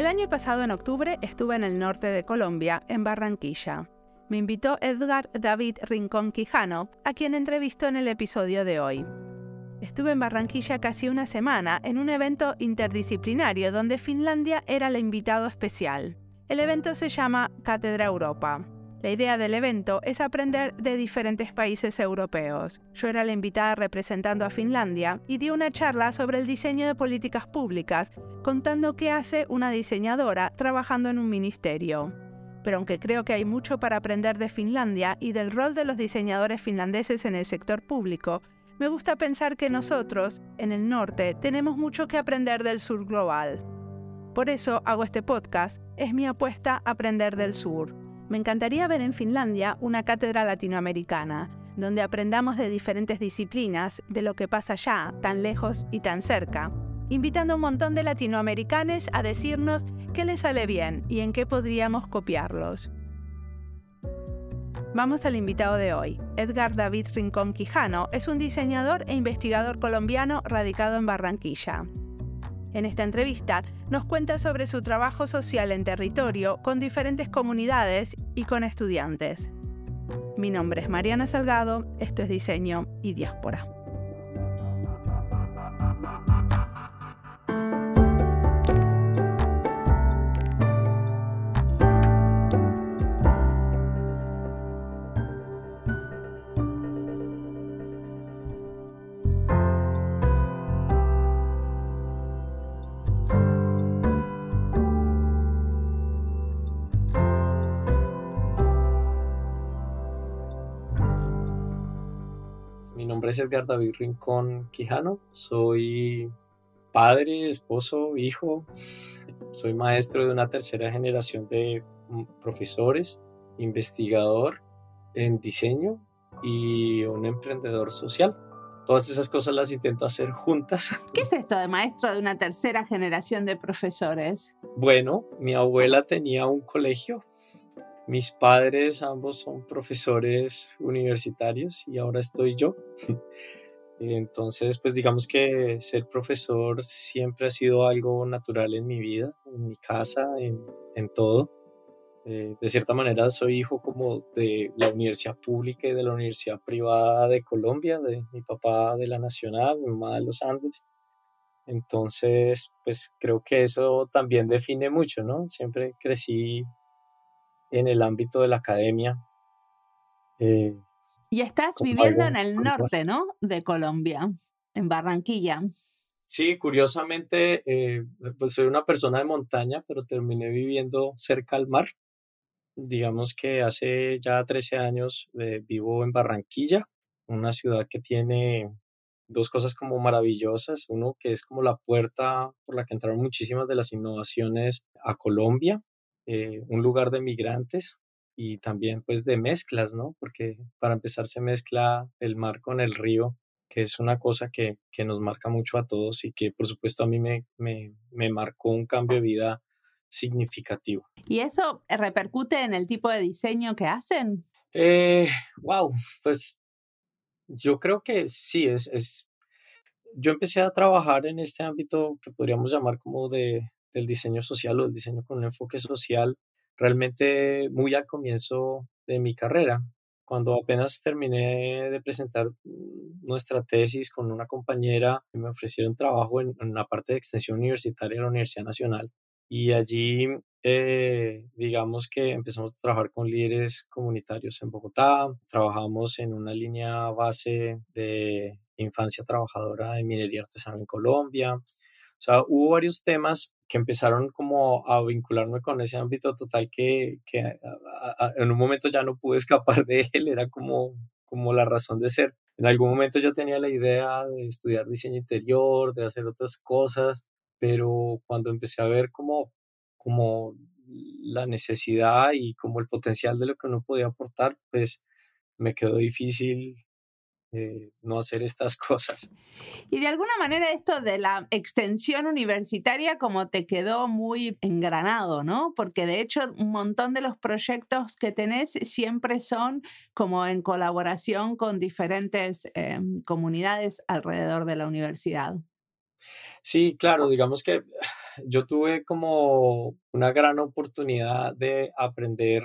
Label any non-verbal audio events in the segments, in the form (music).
El año pasado, en octubre, estuve en el norte de Colombia, en Barranquilla. Me invitó Edgar David Rincón Quijano, a quien entrevisto en el episodio de hoy. Estuve en Barranquilla casi una semana en un evento interdisciplinario donde Finlandia era el invitado especial. El evento se llama Cátedra Europa. La idea del evento es aprender de diferentes países europeos. Yo era la invitada representando a Finlandia y di una charla sobre el diseño de políticas públicas, contando qué hace una diseñadora trabajando en un ministerio. Pero aunque creo que hay mucho para aprender de Finlandia y del rol de los diseñadores finlandeses en el sector público, me gusta pensar que nosotros, en el norte, tenemos mucho que aprender del sur global. Por eso hago este podcast, es mi apuesta a aprender del sur. Me encantaría ver en Finlandia una cátedra latinoamericana, donde aprendamos de diferentes disciplinas, de lo que pasa allá, tan lejos y tan cerca, invitando a un montón de latinoamericanos a decirnos qué les sale bien y en qué podríamos copiarlos. Vamos al invitado de hoy. Edgar David Rincón Quijano es un diseñador e investigador colombiano radicado en Barranquilla. En esta entrevista nos cuenta sobre su trabajo social en territorio con diferentes comunidades y con estudiantes. Mi nombre es Mariana Salgado, esto es Diseño y Diáspora. Nombre es Edgar David Rincón Quijano. Soy padre, esposo, hijo. Soy maestro de una tercera generación de mm, profesores, investigador en diseño y un emprendedor social. Todas esas cosas las intento hacer juntas. (laughs) ¿Qué es esto de maestro de una tercera generación de profesores? Bueno, mi abuela tenía un colegio mis padres ambos son profesores universitarios y ahora estoy yo. (laughs) Entonces, pues digamos que ser profesor siempre ha sido algo natural en mi vida, en mi casa, en, todo. Eh, de cierta manera soy hijo como de la universidad pública y de la universidad privada de Colombia, de mi papá de la Nacional, mi mamá de los Andes. Entonces, pues creo que eso también define mucho, ¿no? Siempre crecí en el ámbito de la academia. Eh, y estás viviendo en el norte, ¿no? De Colombia, en Barranquilla. Sí, curiosamente, eh, pues soy una persona de montaña, pero terminé viviendo cerca al mar. Digamos que hace ya 13 años eh, vivo en Barranquilla, una ciudad que tiene dos cosas como maravillosas. Uno que es como la puerta por la que entraron muchísimas de las innovaciones a Colombia eh, un lugar de migrantes y también pues de mezclas, ¿no? Porque para empezar se mezcla el mar con el río, que es una cosa que, que nos marca mucho a todos y que por supuesto a mí me, me, me marcó un cambio de vida significativo. ¿Y eso repercute en el tipo de diseño que hacen? Eh, wow, pues yo creo que sí, es, es, yo empecé a trabajar en este ámbito que podríamos llamar como de, del diseño social o del diseño con un enfoque social realmente muy al comienzo de mi carrera. Cuando apenas terminé de presentar mm, nuestra tesis con una compañera, me ofrecieron trabajo en, una parte de extensión universitaria de la Universidad Nacional. Y allí, eh, digamos que empezamos a trabajar con líderes comunitarios en Bogotá, trabajamos en una línea base de infancia trabajadora de minería artesanal en Colombia. O sea, hubo varios temas que empezaron como a vincularme con ese ámbito total que, que en un momento ya no pude escapar (laughs) de él, era como, como la razón de ser. En algún momento yo tenía la idea de estudiar diseño interior, de hacer otras cosas, pero cuando empecé a ver como, como la necesidad y como el potencial de lo que uno podía aportar, pues me quedó difícil eh, no hacer estas (laughs) cosas. Y de alguna manera esto de la extensión universitaria como te quedó muy engranado, ¿no? Porque de hecho un montón de los proyectos que tenés siempre son como en colaboración con diferentes em, comunidades alrededor de la universidad. Sí, claro, digamos que (sighs) yo tuve como una gran oportunidad de aprender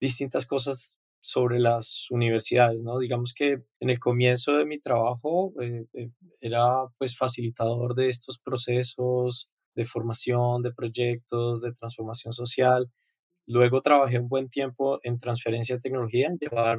distintas cosas sobre las universidades, ¿no? Digamos que en el comienzo de mi trabajo eh, eh, era pues facilitador de estos procesos de formación, de proyectos, de transformación social. Luego trabajé un buen tiempo en transferencia de tecnología, en llevar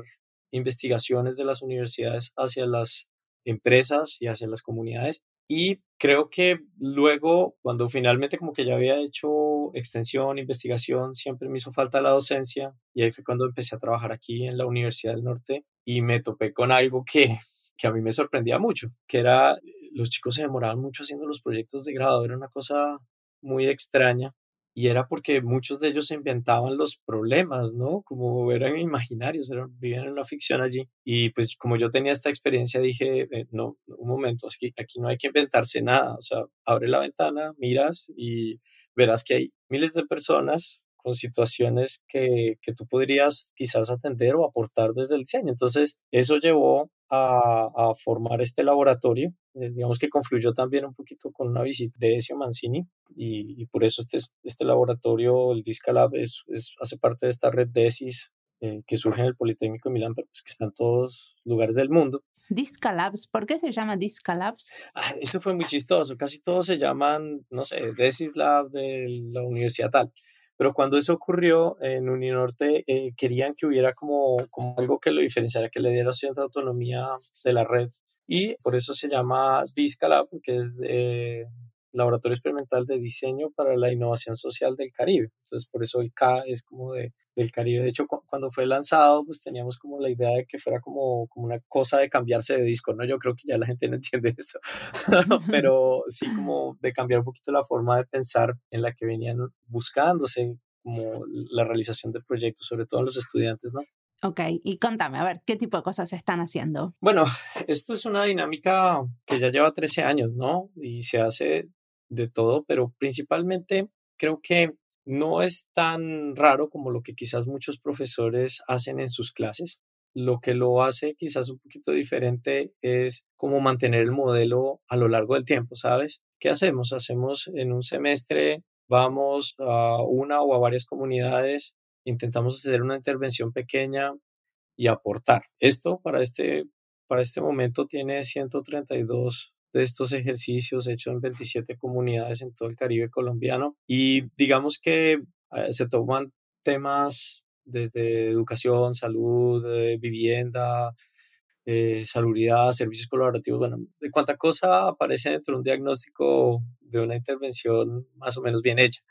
investigaciones de las universidades hacia las empresas y hacia las comunidades. Y creo que luego, cuando finalmente como que ya había hecho extensión, investigación, siempre me hizo falta la docencia y ahí fue cuando empecé a trabajar aquí en la Universidad del Norte y me topé con algo que, (laughs) que a mí me sorprendía mucho, que era los chicos se demoraban mucho haciendo los proyectos de grado, era una cosa muy extraña y era porque muchos de ellos inventaban los problemas, ¿no? Como eran imaginarios, eran, vivían en una ficción allí. Y pues como yo tenía esta experiencia, dije, eh, no, un momento, aquí, aquí no hay que inventarse nada, o sea, abre la ventana, miras y verás que hay miles de personas con situaciones que, que tú podrías quizás atender o aportar desde el diseño. Entonces, eso llevó a, a formar este laboratorio eh, digamos que confluyó también un poquito con una visita de Ezio Mancini y, y por eso este, este laboratorio, el Discalab, es, es, hace parte de esta red DESIS eh, que surge en el Politécnico de Milán, pero pues que está en todos lugares del mundo. Discalabs, ¿por qué se llama Discalabs? Ah, eso fue muy chistoso, casi todos se llaman, no sé, DESIS Lab de la universidad tal. Pero cuando eso ocurrió en Uninorte, eh, querían que hubiera como, como algo que lo diferenciara, que le diera cierta autonomía de la red. Y por eso se llama Discalab, que es de, Laboratorio Experimental de Diseño para la Innovación Social del Caribe. Entonces, por eso el K es como de, del Caribe. De hecho, cuando fue lanzado, pues teníamos como la idea de que fuera como, como una cosa de cambiarse de disco, ¿no? Yo creo que ya la gente no (laughs) entiende eso, pero sí como de cambiar un poquito la forma de pensar en la que venían buscándose como la realización de proyectos, sobre todo en los estudiantes, ¿no? Ok, y contame, a ver, ¿qué tipo de cosas se están haciendo? Bueno, esto es una dinámica que ya lleva 13 años, ¿no? Y se hace de todo, pero principalmente creo que no es tan raro como lo que quizás muchos profesores hacen en sus clases. Lo que lo hace quizás un poquito diferente es cómo mantener el modelo a lo largo del tiempo, ¿sabes? ¿Qué hacemos? Hacemos en un semestre, vamos a una o a varias comunidades, intentamos hacer una intervención pequeña y aportar. Esto para este, para este momento tiene 132 de estos ejercicios hechos en 27 comunidades en todo el Caribe colombiano y digamos que eh, se toman temas desde educación, salud, eh, vivienda, eh, servicios colaborativos, bueno, de cuánta cosa aparece dentro de un diagnóstico de una intervención más o menos bien hecha.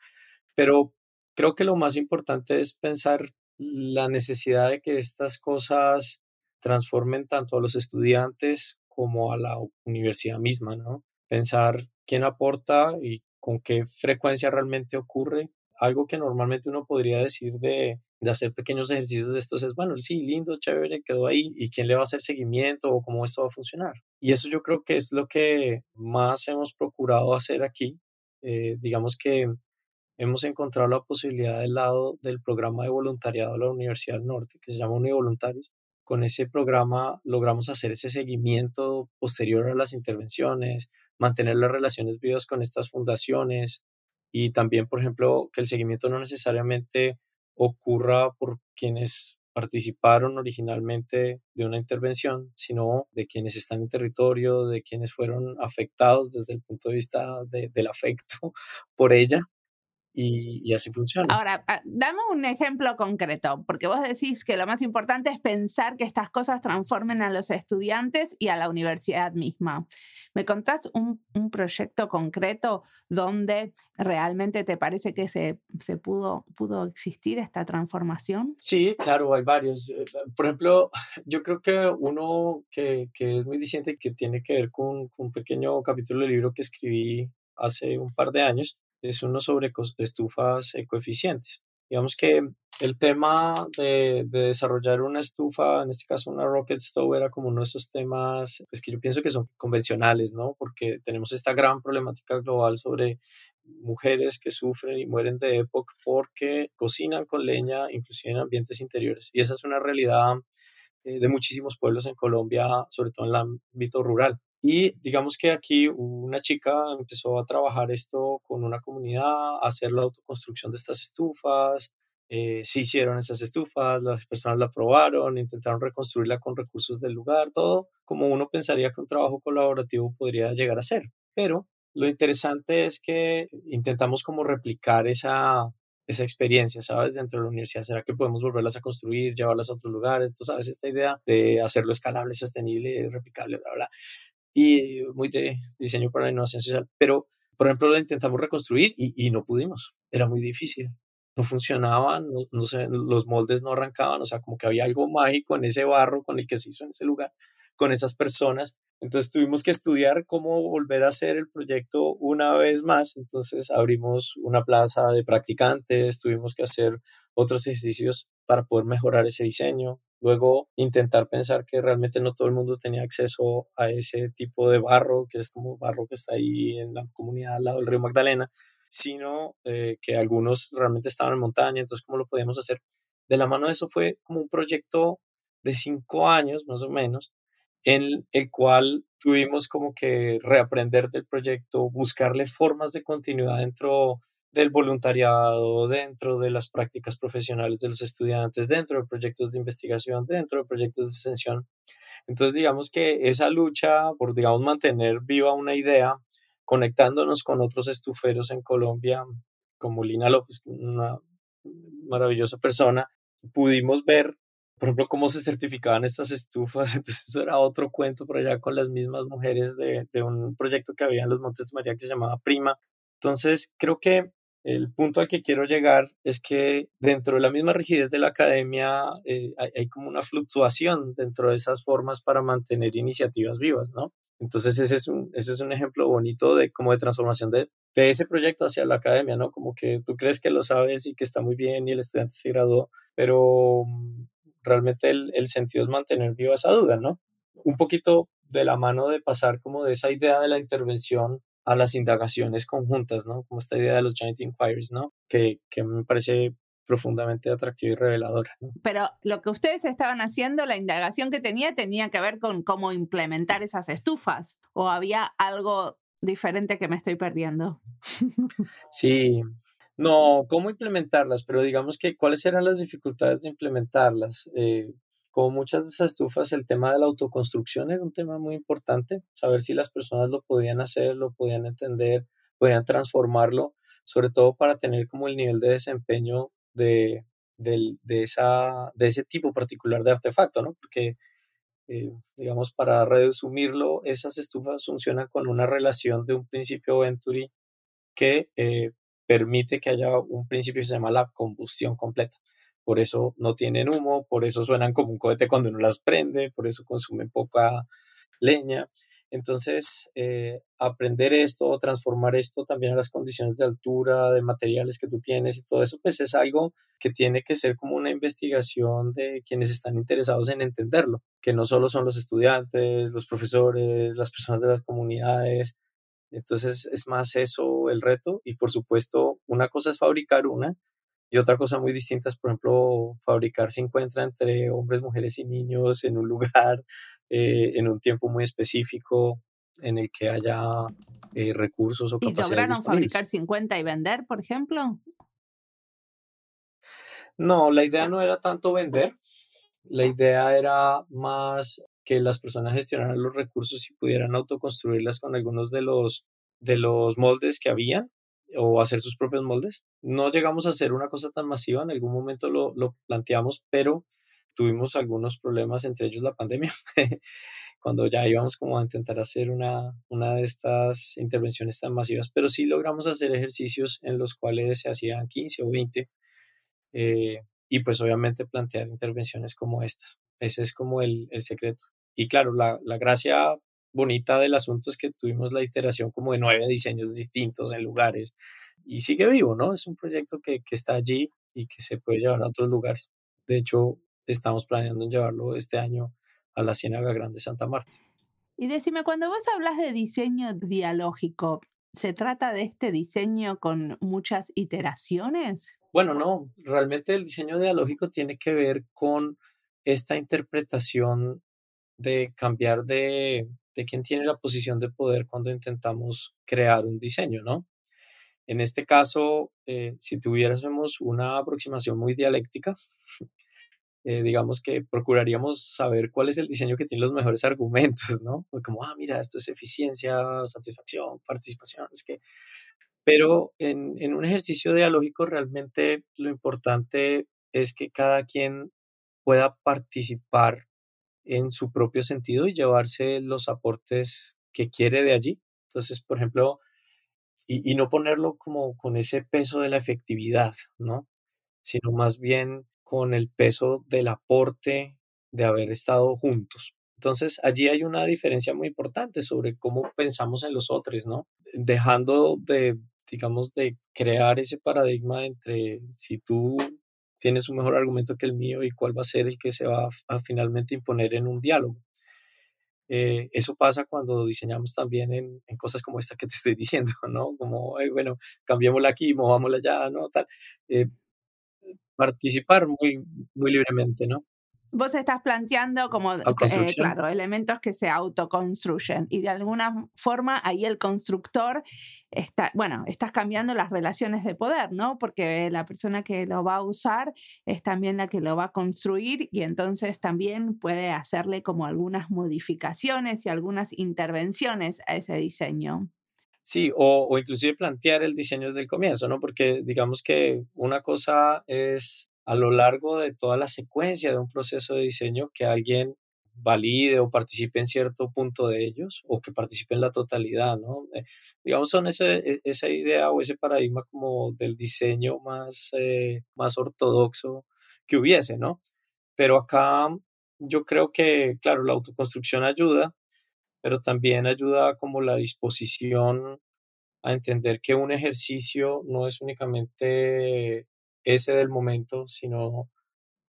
Pero creo que lo más importante es pensar la necesidad de que estas cosas transformen tanto a los estudiantes como a la universidad misma, ¿no? Pensar quién aporta y con qué frecuencia realmente ocurre. Algo que normalmente uno podría decir de, de hacer pequeños ejercicios de estos es, bueno, sí, lindo, chévere, quedó ahí, ¿y quién le va a hacer seguimiento o cómo esto va a funcionar? Y eso yo creo que es lo que más hemos procurado hacer aquí. Eh, digamos que hemos encontrado la posibilidad del lado del programa de voluntariado de la Universidad del Norte, que se llama Univoluntarios, con ese programa logramos hacer ese seguimiento posterior a las intervenciones, mantener las relaciones vivas con estas fundaciones y también, por ejemplo, que el seguimiento no necesariamente ocurra por quienes participaron originalmente de una intervención, sino de quienes están en territorio, de quienes fueron afectados desde el punto de vista del afecto (laughs) por ella y, así funciona. Ahora, ah, dame un ejemplo concreto, porque vos decís que lo más importante es pensar que estas cosas transformen a los estudiantes y a la universidad misma. ¿Me contás un, un proyecto concreto donde realmente te parece que se, se pudo, pudo existir esta transformación? Sí, claro, hay varios. Eh, por ejemplo, (laughs) yo creo que uno que, que es muy diciente y que tiene que ver con, con un pequeño capítulo del libro que escribí hace un par de años, es uno sobre estufas ecoeficientes. Digamos que el tema de, de, desarrollar una estufa, en este caso una rocket stove, era como uno de esos temas pues, que yo pienso que son convencionales, ¿no? Porque tenemos esta gran problemática global sobre mujeres que sufren y mueren de época porque cocinan con leña, inclusive en ambientes interiores. Y esa es una realidad eh, de muchísimos pueblos en Colombia, sobre todo en el ámbito rural. Y digamos que aquí una chica empezó a trabajar esto con una comunidad, a hacer la autoconstrucción de estas estufas, eh, se hicieron esas estufas, las personas la probaron, intentaron reconstruirla con recursos del lugar, todo como uno pensaría que un trabajo colaborativo podría llegar a ser. Pero lo interesante es que intentamos como replicar esa, esa experiencia, ¿sabes? Dentro de la universidad. ¿Será que podemos volverlas a construir, llevarlas a otros lugares? Tú sabes, esta idea de hacerlo escalable, sostenible, replicable, bla, bla. Y muy de diseño para la innovación social. Pero, por ejemplo, lo intentamos reconstruir y, y no pudimos. Era muy difícil. No funcionaban, no, no los moldes no arrancaban, o sea, como que había algo mágico en ese barro con el que se hizo en ese lugar, con esas personas entonces tuvimos que estudiar cómo volver a hacer el proyecto una vez más. Entonces abrimos una plaza de practicantes, tuvimos que hacer otros ejercicios para poder mejorar ese diseño. Luego intentar pensar que realmente no todo el mundo tenía acceso a ese tipo de barro, que es como barro que está ahí en la comunidad al lado del río Magdalena, sino eh, que algunos realmente estaban en montaña. Entonces, ¿cómo lo podíamos hacer? De la mano de eso fue como un proyecto de cinco años más o menos, en el cual tuvimos como que reaprender del proyecto, buscarle formas de continuidad dentro del voluntariado, dentro de las prácticas profesionales de los estudiantes, dentro de proyectos de investigación, dentro de proyectos de extensión. Entonces, digamos que esa lucha por, digamos, mantener viva una idea, conectándonos con otros estuferos en Colombia, como Lina López, una maravillosa persona, pudimos ver por ejemplo, cómo se certificaban estas estufas. (laughs) Entonces, eso era otro cuento por allá con las mismas mujeres de, de un proyecto que había en los Montes de María que se llamaba Prima. Entonces, creo que el punto al que quiero llegar es que dentro de la misma rigidez de la academia eh, hay, como una fluctuación dentro de esas formas para mantener iniciativas vivas, ¿no? Entonces ese es un, ese es un ejemplo bonito de como de transformación de, de ese proyecto hacia la academia, ¿no? Como que tú crees que lo sabes y que está muy bien y el estudiante se graduó, pero realmente el, el sentido es mantener viva esa duda, ¿no? Un poquito de la mano de pasar como de esa idea de la intervención a las indagaciones conjuntas, ¿no? Como esta idea de los joint inquiries, ¿no? Que, que me parece profundamente atractiva y reveladora. ¿no? Pero lo que ustedes estaban haciendo, la indagación que tenía, tenía que ver con cómo implementar esas estufas, o había algo diferente que me estoy perdiendo. (laughs) Sí, no, cómo implementarlas, pero digamos que cuáles eran las dificultades de implementarlas. Eh, como muchas de esas estufas, el tema de la autoconstrucción era un tema muy importante, saber si las personas lo podían hacer, lo podían entender, podían transformarlo, sobre todo para tener como el nivel de desempeño de, de, de esa, de ese tipo particular de artefacto, ¿no? Porque, eh, digamos, para resumirlo, esas estufas funcionan con una relación de un principio Venturi que eh, permite que haya un principio que se llama la combustión completa. Por eso no tienen humo, por eso suenan como un cohete cuando uno las prende, por eso consumen poca leña. Entonces, eh, aprender esto transformar esto también a las condiciones de altura, de materiales que tú tienes y todo eso, pues es algo que tiene que ser como una investigación de quienes están interesados en entenderlo, que no solo son los estudiantes, los profesores, las personas de las comunidades, entonces es más eso el reto y por supuesto una cosa es fabricar una y otra cosa muy distinta es, por ejemplo, fabricar se encuentra entre hombres, mujeres y niños en un lugar, (laughs) eh, en un tiempo muy específico en el que haya eh, recursos o capacidades. ¿Y lograron fabricar 50 y vender, por ejemplo? No, la idea no era tanto vender, la idea era más que las personas gestionaran los recursos y pudieran autoconstruirlas con algunos de los, de los moldes que habían o hacer sus propios moldes. No llegamos a hacer una cosa tan masiva, en algún momento lo, lo planteamos, pero tuvimos algunos problemas, entre ellos la pandemia, (laughs) cuando ya íbamos como a intentar hacer una, una de estas intervenciones tan masivas, pero sí logramos hacer ejercicios en los cuales se hacían 15 o 20 eh, y pues obviamente plantear intervenciones como estas. Ese es como el, el secreto. Y claro, la, la gracia bonita del asunto es que tuvimos la iteración como de nueve diseños distintos en lugares y sigue vivo, ¿no? Es un proyecto que, que, está allí y que se puede llevar a otros lugares. De hecho, estamos planeando llevarlo este año a la Ciénaga Grande Santa Marta. Y decime, cuando vos hablas de diseño dialógico, ¿se trata de este diseño con muchas iteraciones? Bueno, no, realmente el diseño dialógico tiene que ver con esta interpretación de cambiar de, de quién tiene la posición de poder cuando intentamos crear un diseño, ¿no? En este caso, eh, si tuviésemos una aproximación muy dialéctica, (laughs) eh, digamos que procuraríamos saber cuál es el diseño que tiene los mejores argumentos, ¿no? Como, ah, mira, esto es eficiencia, satisfacción, participación, es que... Pero en, en un ejercicio dialógico realmente lo importante es que cada quien pueda participar en su propio sentido y llevarse los aportes que quiere de allí. Entonces, por ejemplo, y, no ponerlo como con ese peso de la efectividad, ¿no? Sino más bien con el peso del aporte de haber estado juntos. Entonces, allí hay una diferencia muy importante sobre cómo pensamos en los otros, ¿no? Dejando de, digamos, de crear ese paradigma entre si tú tienes un mejor argumento que el mío y cuál va a ser el que se va a, finalmente imponer en un diálogo. Eh, eso pasa cuando diseñamos también en, cosas como esta que te estoy (laughs) diciendo, ¿no? Como, bueno, cambiémosla aquí, movámosla allá, ¿no? Tal. Eh, participar muy, muy libremente, ¿no? Vos estás planteando como, eh, claro, elementos que se autoconstruyen y de alguna forma ahí el constructor está, bueno, estás cambiando las relaciones de poder, ¿no? Porque la persona que lo va a usar es también la que lo va a construir y entonces también puede hacerle como algunas modificaciones y algunas intervenciones a ese diseño. Sí, o, o inclusive plantear el diseño desde el comienzo, ¿no? Porque digamos que una cosa es a lo largo de toda la secuencia de un proceso de diseño que alguien valide o participe en cierto punto de ellos o que participe en la totalidad, ¿no? Eh, digamos, son ese, e, esa idea o ese paradigma como del diseño más, eh, más ortodoxo que hubiese, ¿no? Pero acá yo creo que, claro, la autoconstrucción ayuda, pero también ayuda como la disposición a entender que un ejercicio no es únicamente ese del momento, sino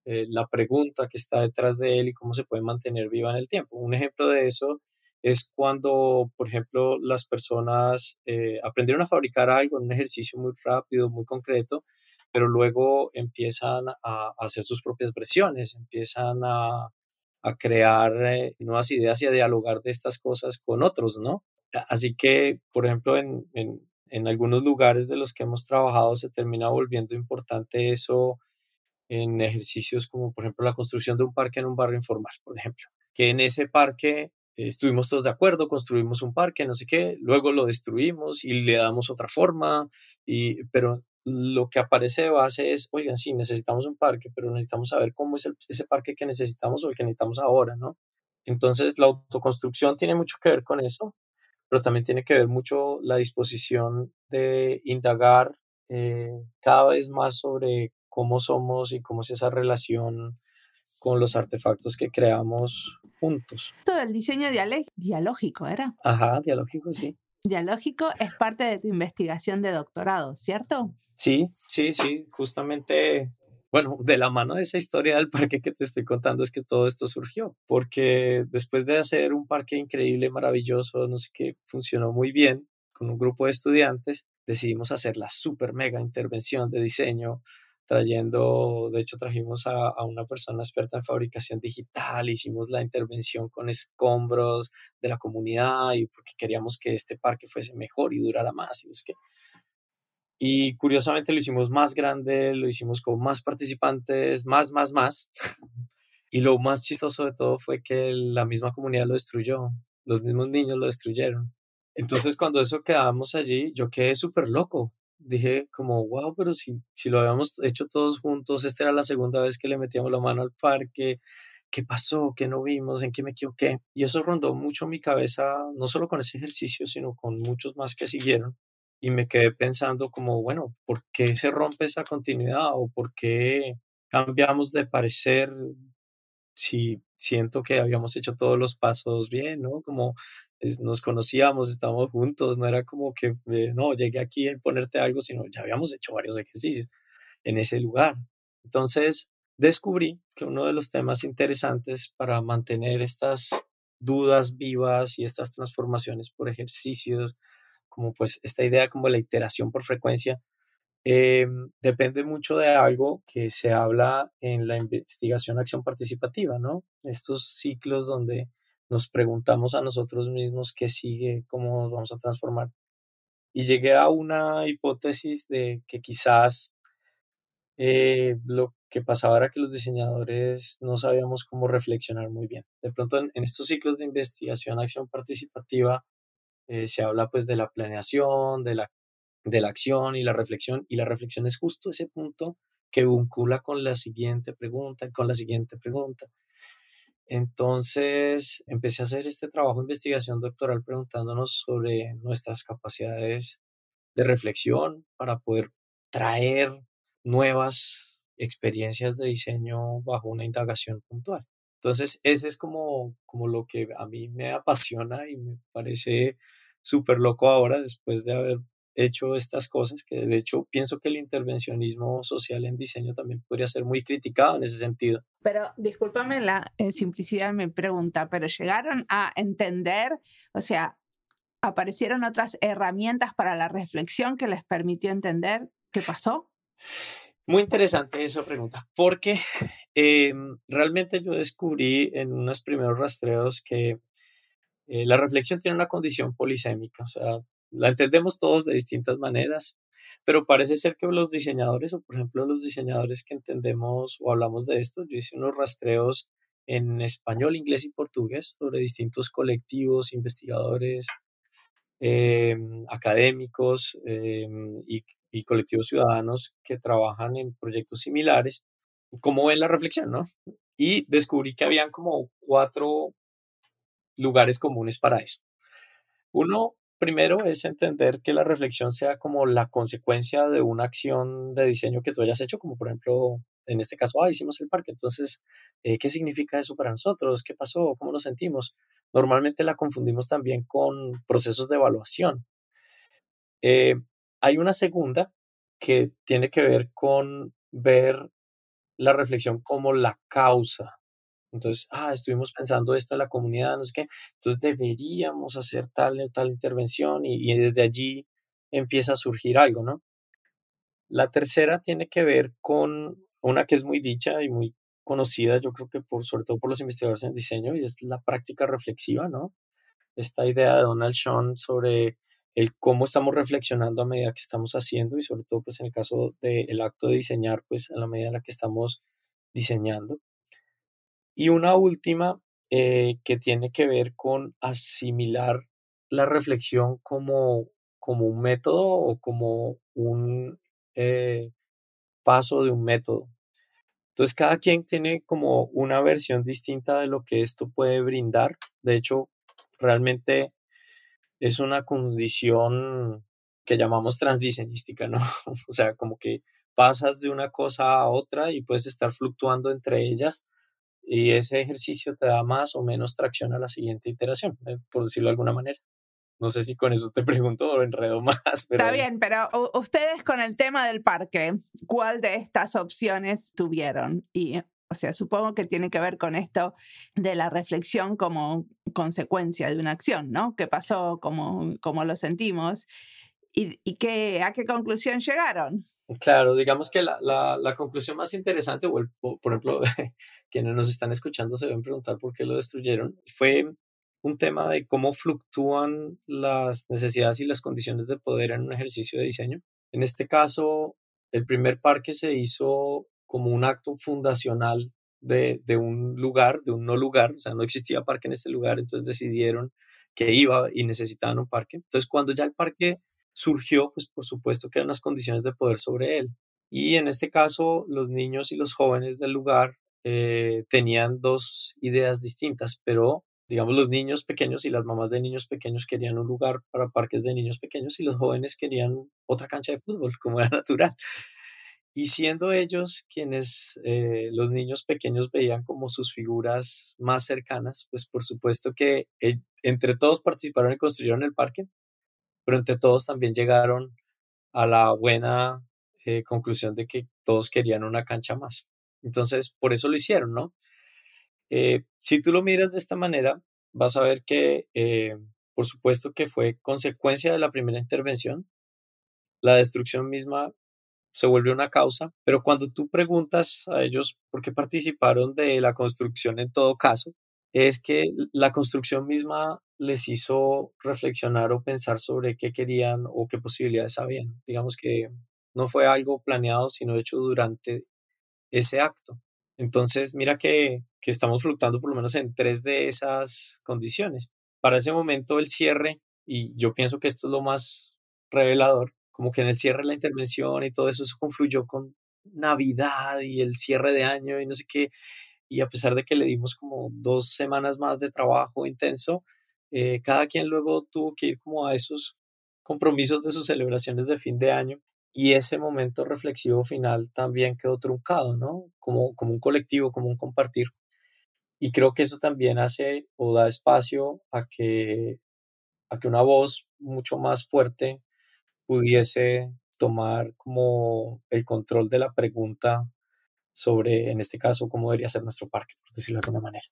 eh, la pregunta que está detrás de él y cómo se puede mantener viva en el tiempo. Un ejemplo de eso es cuando, por ejemplo, las personas eh, aprendieron a fabricar algo en un ejercicio muy rápido, muy concreto, pero luego empiezan a, hacer sus propias versiones, empiezan a, a crear eh, nuevas ideas y a dialogar de estas cosas con otros, ¿no? Así que, por ejemplo, en, en algunos lugares de los que hemos trabajado se termina volviendo importante eso en ejercicios como por ejemplo la construcción de un parque en un barrio informal, por ejemplo, que en ese parque estuvimos todos de acuerdo, construimos un parque, no sé qué, luego lo destruimos y le damos otra forma, y, pero lo que aparece de base es, oigan, sí, necesitamos un parque, pero necesitamos saber cómo es ese parque que necesitamos o el que necesitamos ahora, ¿no? Entonces, la autoconstrucción tiene mucho que ver con eso pero también tiene que ver mucho la disposición de indagar eh, cada vez más sobre cómo somos y cómo es esa relación con los artefactos que creamos juntos. Todo el diseño dialógico, ¿era? Ajá, dialógico, sí. Dialógico es parte de tu investigación de doctorado, ¿cierto? Sí, sí, sí. Justamente bueno, de la mano de esa historia del parque que te estoy contando es que todo esto surgió, porque después de hacer un parque increíble, maravilloso, no sé qué, funcionó muy bien con un grupo de estudiantes, decidimos hacer la super mega intervención de diseño, trayendo, de hecho trajimos a, una persona experta en fabricación digital, hicimos la intervención con escombros de la comunidad y porque queríamos que este parque fuese mejor y durara más y sé qué. Y curiosamente lo hicimos más grande, lo hicimos con más participantes, más, más, más. (laughs) Y lo más chistoso de todo fue que la misma comunidad lo destruyó, los mismos niños lo destruyeron. Entonces cuando eso quedamos allí, yo quedé súper loco. Dije como, wow, pero si, si lo habíamos hecho todos juntos, esta era la segunda vez que le metíamos la mano al parque, ¿qué pasó? ¿Qué no vimos? ¿En qué me equivoqué? Y eso rondó mucho mi cabeza, no solo con ese ejercicio, sino con muchos más que siguieron y me quedé pensando como, bueno, ¿por qué se rompe esa continuidad o por qué cambiamos de parecer si siento que habíamos hecho todos los pasos bien, ¿no? Como nos conocíamos, estábamos juntos, no era como que, eh, no, llegué aquí a ponerte algo, sino ya habíamos hecho varios ejercicios en ese lugar. Entonces, descubrí que uno de los temas interesantes para mantener estas dudas vivas y estas transformaciones por ejercicios como pues esta idea como la iteración por frecuencia, eh, depende mucho de algo que se habla en la investigación acción participativa, ¿no? Estos ciclos donde nos preguntamos a nosotros mismos qué sigue, cómo nos vamos a transformar. Y llegué a una hipótesis de que quizás eh, lo que pasaba era que los diseñadores no sabíamos cómo reflexionar muy bien. De pronto en, estos ciclos de investigación, acción participativa, eh, se habla pues de la planeación, de la, de la acción y la reflexión, y la reflexión es justo ese punto que vincula con la siguiente pregunta, con la siguiente pregunta. Entonces empecé a hacer este trabajo de investigación doctoral preguntándonos sobre nuestras capacidades de reflexión para poder traer nuevas experiencias de diseño bajo una indagación puntual. Entonces, ese es como, como lo que a mí me apasiona y me parece súper loco ahora después de haber hecho estas cosas, que de hecho pienso que el intervencionismo social en diseño también podría ser muy criticado en ese sentido. Pero discúlpame la eh, simplicidad de mi pregunta, pero llegaron a entender, o sea, aparecieron otras herramientas para la reflexión que les permitió entender qué pasó. Muy interesante esa pregunta, porque em, realmente yo descubrí en unos primeros rastreos que eh, la reflexión tiene una condición polisémica, o sea, la entendemos todos de distintas maneras, pero parece ser que los diseñadores, o por ejemplo los diseñadores que entendemos o hablamos de esto, yo hice unos rastreos en español, inglés y portugués sobre distintos colectivos, investigadores, em, académicos em, y, y, colectivos ciudadanos que trabajan en proyectos similares, cómo ven la reflexión, ¿no? Y descubrí que habían como cuatro lugares comunes para eso. Uno primero es entender que la reflexión sea como la consecuencia de una acción de diseño que tú hayas hecho, como por ejemplo, en este caso, ah, hicimos el parque, entonces, eh, ¿qué significa eso para nosotros? ¿Qué pasó? ¿Cómo nos sentimos? Normalmente la confundimos también con procesos de evaluación. Eh, hay una segunda que tiene que ver con ver la reflexión como la causa entonces, ah, estuvimos pensando esto en la comunidad, no sé qué, entonces deberíamos hacer tal tal intervención y, desde allí empieza a surgir algo, ¿no? La tercera tiene que ver con una que es muy dicha y muy conocida, yo creo que por, sobre todo por los investigadores en diseño, y es la práctica reflexiva, ¿no? Esta idea de Donald Sean sobre el cómo estamos reflexionando a medida que estamos haciendo y sobre todo pues en el caso del acto de diseñar, pues en la medida en la que estamos diseñando. Y una última eh, que tiene que ver con asimilar la reflexión como, como un método o como un eh, paso de un método. Entonces, cada quien tiene como una versión distinta de lo que esto puede brindar. De hecho, realmente es una condición que llamamos transdiseñística, ¿no? (laughs) o sea, como que pasas de una cosa a otra y puedes estar fluctuando entre ellas y ese ejercicio te da más o menos tracción a la siguiente iteración, eh, por decirlo de alguna manera. No sé si con eso te (laughs) pregunto o enredo más. Pero... Está bien, pero ustedes con el tema del parque, ¿cuál de estas opciones tuvieron? Y, o sea, supongo que tiene que ver con esto de la reflexión como consecuencia de una acción, ¿no? ¿Qué pasó? ¿Cómo, cómo lo sentimos? ¿Y, y qué, a qué conclusión llegaron? Claro, digamos que la, la, la conclusión más interesante, o, por ejemplo, (laughs) quienes nos están escuchando se deben preguntar por qué lo destruyeron, fue un tema de cómo fluctúan las necesidades y las condiciones de poder en un ejercicio de diseño. En este caso, el primer parque se hizo como un acto fundacional de, de un lugar, de un no lugar, o sea, no existía parque en este lugar, entonces decidieron que iba y necesitaban un parque. Entonces, cuando ya el parque surgió, pues por supuesto que hay unas condiciones de poder sobre él. Y en este caso, los niños y los jóvenes del lugar eh, tenían dos ideas distintas, pero digamos los niños pequeños y las mamás de niños pequeños querían un lugar para parques de niños pequeños y los jóvenes querían otra cancha de fútbol, (laughs) como era natural. Y siendo ellos quienes eh, los niños pequeños veían como sus figuras más cercanas, pues por supuesto que eh, entre todos participaron y construyeron el parque, pero entre todos también llegaron a la buena eh, conclusión de que todos querían una cancha más. Entonces, por eso lo hicieron, ¿no? Eh, si tú lo miras de esta manera, vas a ver que, eh, por supuesto, que fue consecuencia de la primera intervención. La destrucción misma se vuelve una causa, pero cuando tú preguntas a ellos por qué participaron de la construcción en todo caso, es que la construcción misma les hizo reflexionar o pensar sobre qué querían o qué posibilidades habían. Digamos que no fue algo planeado, sino hecho durante ese acto. Entonces, mira que, que estamos fluctuando por lo menos en tres de esas condiciones. Para ese momento el cierre, y yo pienso que esto es lo más revelador, como que en el cierre la intervención y todo eso, eso confluyó con Navidad y el cierre de año y no sé qué, y a pesar de que le dimos como dos semanas más de trabajo intenso, eh, cada quien luego tuvo que ir como a esos compromisos de sus celebraciones de fin de año y ese momento reflexivo final también quedó truncado, ¿no? Como, como un colectivo, como un compartir. Y creo que eso también hace o da espacio a que, a que una voz mucho más fuerte pudiese tomar como el control de la pregunta sobre, en este caso, cómo debería ser nuestro parque, por decirlo de alguna manera.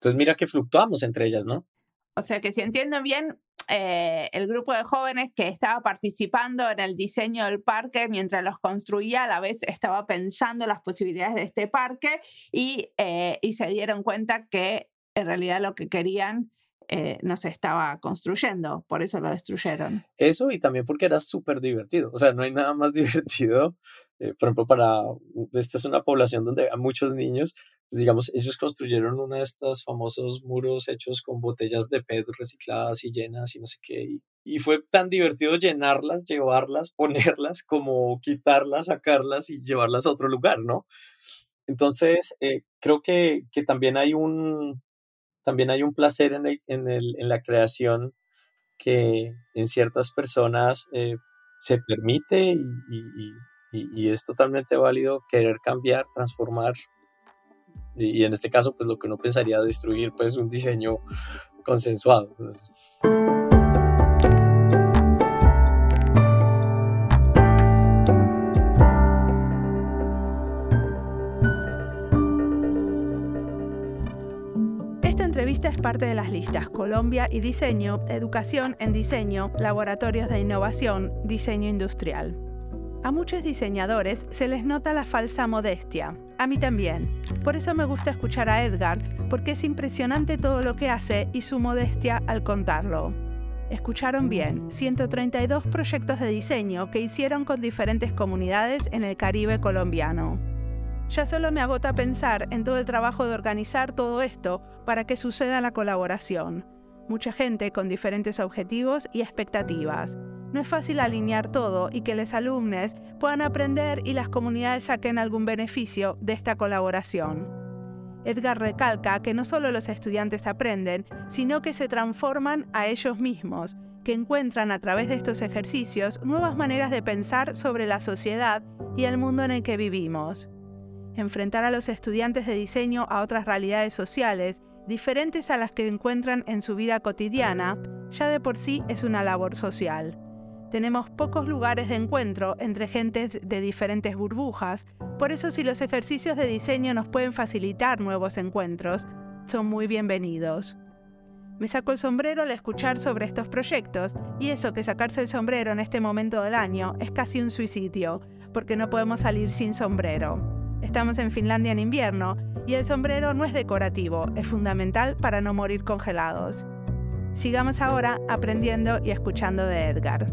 Entonces, mira que fluctuamos entre ellas, ¿no? O sea que si entiendo bien, eh, el grupo de jóvenes que estaba participando en el diseño del parque mientras los construía, a la vez estaba pensando las posibilidades de este parque y, eh, y se dieron cuenta que en realidad lo que querían eh, no se estaba construyendo, por eso lo destruyeron. Eso y también porque era súper divertido, o sea, no hay nada más (laughs) divertido, eh, por ejemplo, para, esta es una población donde hay muchos niños, pues, digamos, ellos construyeron uno de estos famosos muros hechos con botellas de PET recicladas y llenas y no sé qué, y, y fue tan divertido llenarlas, llevarlas, (laughs) ponerlas, como quitarlas, sacarlas y llevarlas a otro lugar, ¿no? Entonces, eh, creo que, que también hay un, también hay un placer en, en, el, en la creación que en ciertas personas eh, se permite y, es totalmente válido querer cambiar, transformar y, en este caso pues lo que uno pensaría destruir pues un diseño consensuado. Pues. es parte de las listas Colombia y Diseño, Educación en Diseño, Laboratorios de Innovación, Diseño Industrial. A muchos diseñadores se les nota la falsa modestia, a mí también. Por eso me gusta escuchar a Edgar, porque es impresionante todo lo que hace y su modestia al contarlo. Escucharon bien, 132 proyectos de diseño que hicieron con diferentes comunidades en el Caribe colombiano. Ya solo me agota pensar en todo el trabajo de organizar todo esto para que suceda la colaboración. Mucha gente con diferentes objetivos y expectativas. No es fácil alinear todo y que los alumnos puedan aprender y las comunidades saquen algún beneficio de esta colaboración. Edgar recalca que no solo los estudiantes aprenden, sino que se transforman a ellos mismos, que encuentran a través de estos ejercicios nuevas maneras de pensar sobre la sociedad y el mundo en el que vivimos. Enfrentar a los estudiantes de diseño a otras realidades sociales diferentes a las que encuentran en su vida cotidiana, ya de por sí es una labor social. Tenemos pocos lugares de encuentro entre gentes de diferentes burbujas, por eso si los ejercicios de diseño nos pueden facilitar nuevos encuentros, son muy bienvenidos. Me saco el sombrero al escuchar sobre estos proyectos, y eso que sacarse el sombrero en este momento del año es casi un suicidio, porque no podemos salir sin sombrero. Estamos en Finlandia en invierno y el sombrero no es decorativo, es fundamental para no morir congelados. Sigamos ahora aprendiendo y escuchando de Edgar.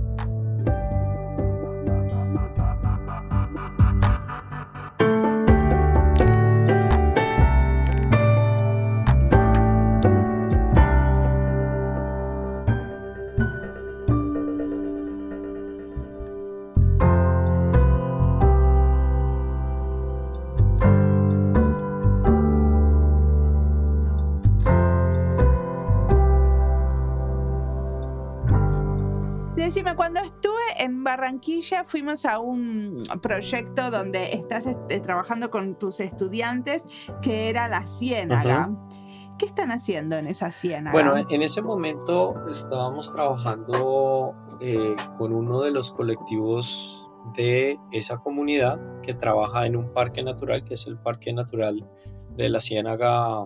Cuando estuve en Barranquilla fuimos a un proyecto donde estás este, trabajando con tus estudiantes que era la Ciénaga. ¿Qué están haciendo en esa ciénaga? Bueno, en ese momento estábamos trabajando eh, con uno de los colectivos de esa comunidad que trabaja en un parque natural, que es el Parque Natural de la Ciénaga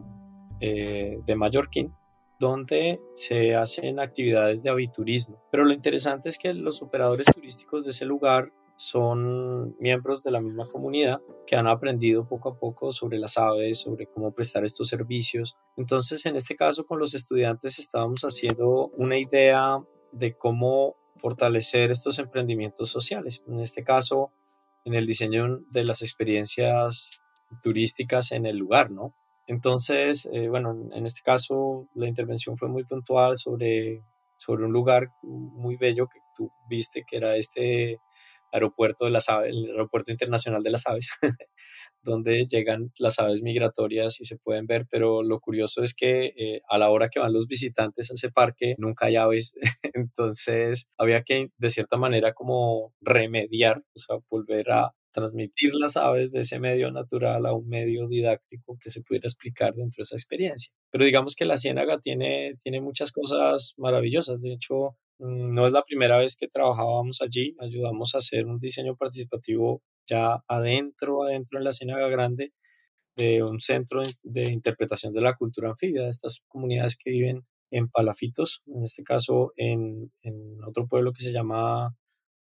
eh, de Mallorquín donde se hacen actividades de aviturismo. Pero lo interesante es que los operadores turísticos de ese lugar son miembros de la misma comunidad que han aprendido poco a poco sobre las aves, sobre cómo prestar estos servicios. Entonces, en este caso, con los estudiantes estábamos haciendo una idea de cómo fortalecer estos emprendimientos sociales. En este caso, en el diseño de las experiencias turísticas en el lugar, ¿no? Entonces, eh, bueno, en este caso la intervención fue muy puntual sobre, sobre un lugar muy bello que tú viste, que era este aeropuerto de las aves, el aeropuerto internacional de las aves, (laughs) donde llegan las aves migratorias y se pueden ver, pero lo curioso es que eh, a la hora que van los visitantes a ese parque nunca hay aves, (laughs) entonces había que de cierta manera como remediar, o sea, volver a transmitir las aves de ese medio natural a un medio didáctico que se pudiera explicar dentro de esa experiencia. Pero digamos que la ciénaga tiene, tiene muchas cosas maravillosas, de hecho Mm, no es la primera vez que trabajábamos allí, ayudamos a hacer un diseño participativo ya adentro, adentro en la Ciénaga Grande, de un centro de interpretación de la cultura anfibia, de estas comunidades que viven en palafitos, en este caso en, en otro pueblo que se llama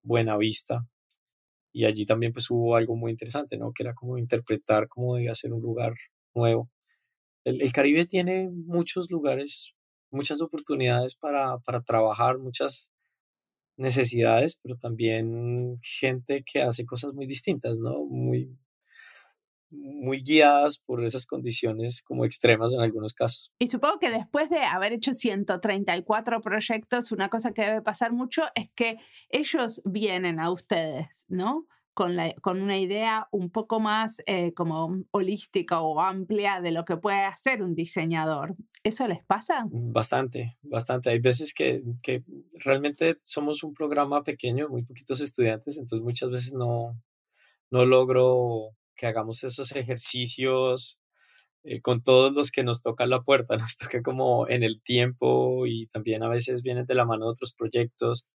Buenavista. Y allí también pues hubo algo muy interesante, ¿no? Que era como interpretar cómo debía ser un lugar nuevo. El, el Caribe tiene muchos lugares muchas oportunidades para, para trabajar, muchas necesidades, pero también gente que hace cosas muy distintas, ¿no? Muy, muy guiadas por esas condiciones como extremas en algunos casos. Y supongo que después de haber hecho 134 proyectos, una cosa que debe pasar mucho es que ellos vienen a ustedes, ¿no? con, la, con una idea un poco más eh, como holística o amplia de lo que puede hacer un diseñador. ¿Eso les pasa? Bastante, bastante. Hay veces que, que realmente somos un programa pequeño, muy poquitos estudiantes, entonces muchas veces no, no logro que hagamos esos ejercicios eh, con todos los que nos toca la puerta, (laughs) nos toca como en el tiempo y también a veces vienen de la mano de otros proyectos.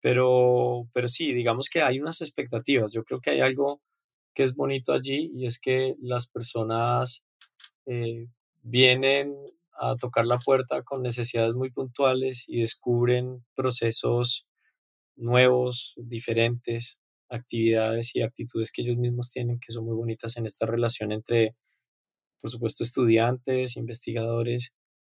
Pero, pero sí, digamos que hay unas expectativas. Yo creo que hay algo que es bonito allí y es que las personas eh, vienen a tocar la puerta con necesidades muy puntuales y descubren procesos nuevos, diferentes, actividades y actitudes que ellos mismos tienen que son muy bonitas en esta relación entre, por supuesto, estudiantes, investigadores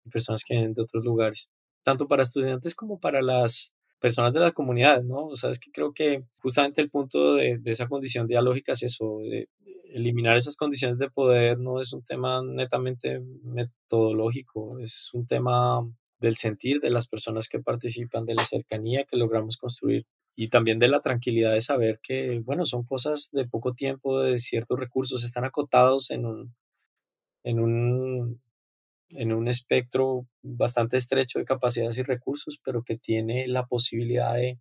y personas que vienen de otros lugares, tanto para estudiantes como para las personas de las comunidades, ¿no? O sea, es que creo que justamente el punto de, de esa condición dialógica es eso, de eliminar esas condiciones de poder no es un tema netamente metodológico, es un tema del sentir de las personas que participan, de la cercanía que logramos construir y también de la tranquilidad de saber que, bueno, son cosas de poco tiempo, de ciertos recursos, están acotados en un, en un en un espectro bastante estrecho de capacidades y recursos, pero que tiene la posibilidad de,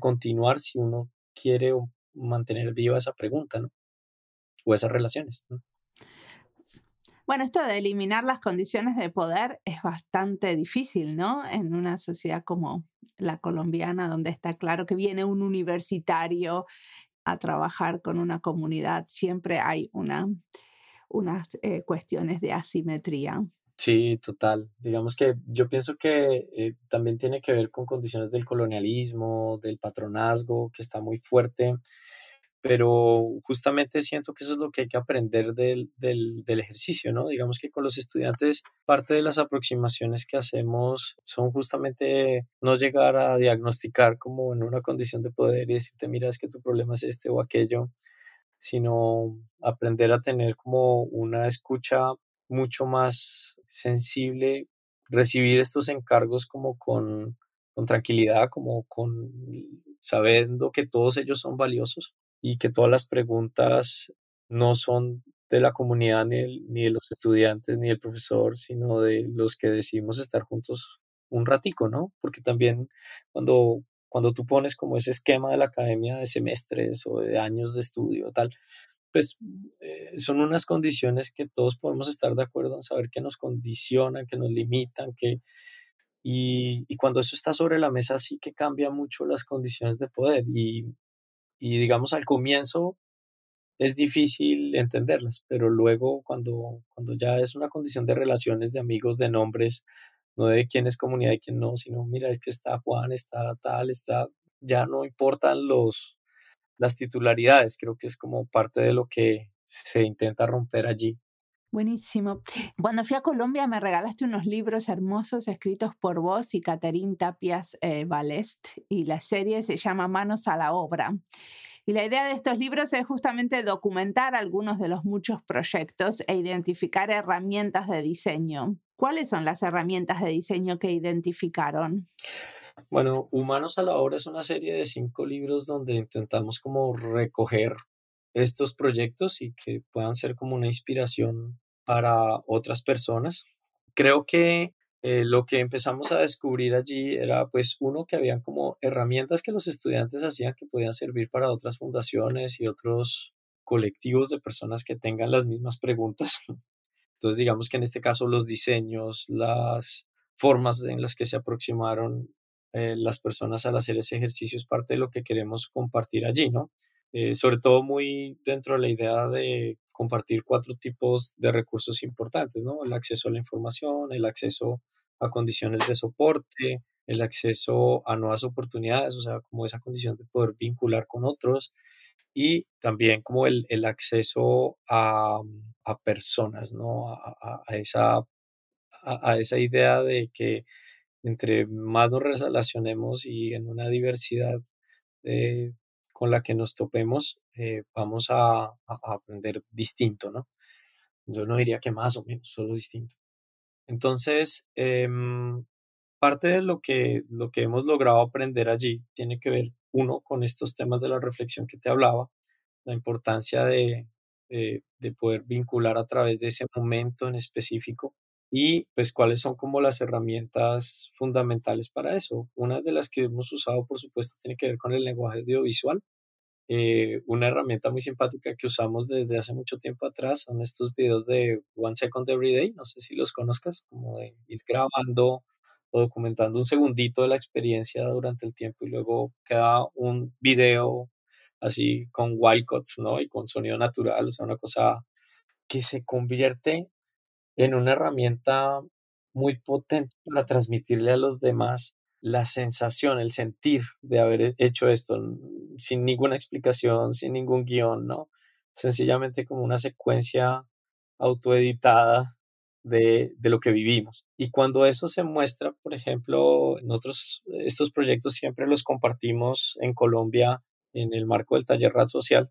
continuar si uno quiere mantener viva esa pregunta, ¿no? O esas relaciones. Bueno, esto de eliminar las condiciones de poder es bastante difícil, ¿no? En una sociedad como la colombiana, donde está claro que viene un universitario a trabajar con una comunidad, siempre hay una, unas eh, cuestiones de asimetría. Sí, total. Digamos que yo pienso que eh, también tiene que ver con condiciones del colonialismo, del patronazgo, que está muy fuerte, pero justamente siento que eso es lo que hay que aprender del, del, del ejercicio, ¿no? Digamos que con los estudiantes parte de las aproximaciones que hacemos son justamente no llegar a diagnosticar como en una condición de poder y decirte, mira, es que tu problema es este o aquello, sino aprender a tener como una escucha mucho más sensible recibir estos encargos como con, con tranquilidad, como con sabiendo que todos ellos son valiosos y que todas las preguntas no son de la comunidad ni, de los estudiantes ni del profesor, sino de los que decidimos estar juntos un ratico, ¿no? Porque también cuando, cuando tú pones como ese esquema de la academia de semestres o de años de estudio, tal, pues eh, son unas condiciones que todos podemos estar de acuerdo en saber que nos condicionan, que nos limitan, que... Y, y cuando eso está sobre la mesa sí que cambia mucho las condiciones de poder y, y digamos al comienzo es difícil entenderlas, pero luego cuando, cuando ya es una condición de relaciones, de amigos, de nombres, no de quién es comunidad y quién no, sino mira, es que está Juan, está tal, está, ya no importan los, las titularidades. Creo que es como parte de lo que se intenta romper allí. Buenísimo. Cuando fui a Colombia me regalaste unos libros hermosos escritos por vos y Caterín Tapias eh, Balest y la serie se llama Manos a la Obra. Y la idea de estos libros es justamente documentar algunos de los muchos proyectos e identificar herramientas de diseño. ¿Cuáles son las herramientas de diseño que identificaron? Bueno, Humanos a la Obra es una serie de cinco libros donde intentamos como recoger estos proyectos y que puedan ser como una inspiración para otras personas. Creo que eh, lo que empezamos a descubrir allí era pues uno que habían como herramientas que los estudiantes hacían que podían servir para otras fundaciones y otros colectivos de personas que tengan las mismas preguntas. (laughs) Entonces digamos que en este caso los diseños, las formas en las que se aproximaron eh, las personas al hacer ese ejercicio es parte de lo que queremos compartir allí, ¿no? Eh, sobre todo muy dentro de la idea de compartir cuatro tipos de recursos importantes, ¿no? El acceso a la información, el acceso a condiciones de soporte, el acceso a nuevas oportunidades, o sea, como esa condición de poder vincular con otros y también como el, el acceso a, a, personas, ¿no? A, a esa, a, esa idea de que entre más nos relacionemos y en una diversidad eh, con la que nos topemos, eh, vamos a, aprender distinto, ¿no? Yo no diría que más o menos, solo distinto. Entonces, em, parte de lo que, lo que hemos logrado aprender allí tiene que ver, uno, con estos temas de la reflexión que te hablaba, la importancia de, de poder vincular a través de ese momento en específico y pues cuáles son como las herramientas fundamentales para eso. Una de las que hemos usado, por supuesto, tiene que ver con el lenguaje audiovisual. Eh, una herramienta muy simpática que usamos desde hace mucho tiempo atrás son estos videos de One Second Every Day, no sé si los conozcas, como de ir grabando o documentando un segundito de la experiencia durante el tiempo y luego queda un video así con wild cuts, ¿no? Y con sonido natural, o sea, una cosa que se convierte en una herramienta muy potente para transmitirle a los demás la sensación, el sentir de haber hecho esto sin ninguna explicación, sin ningún guion, ¿no? Sencillamente como una secuencia autoeditada de, de, lo que vivimos. Y cuando eso se muestra, por ejemplo, en otros, estos proyectos siempre los compartimos en Colombia en el marco del taller Rat Social,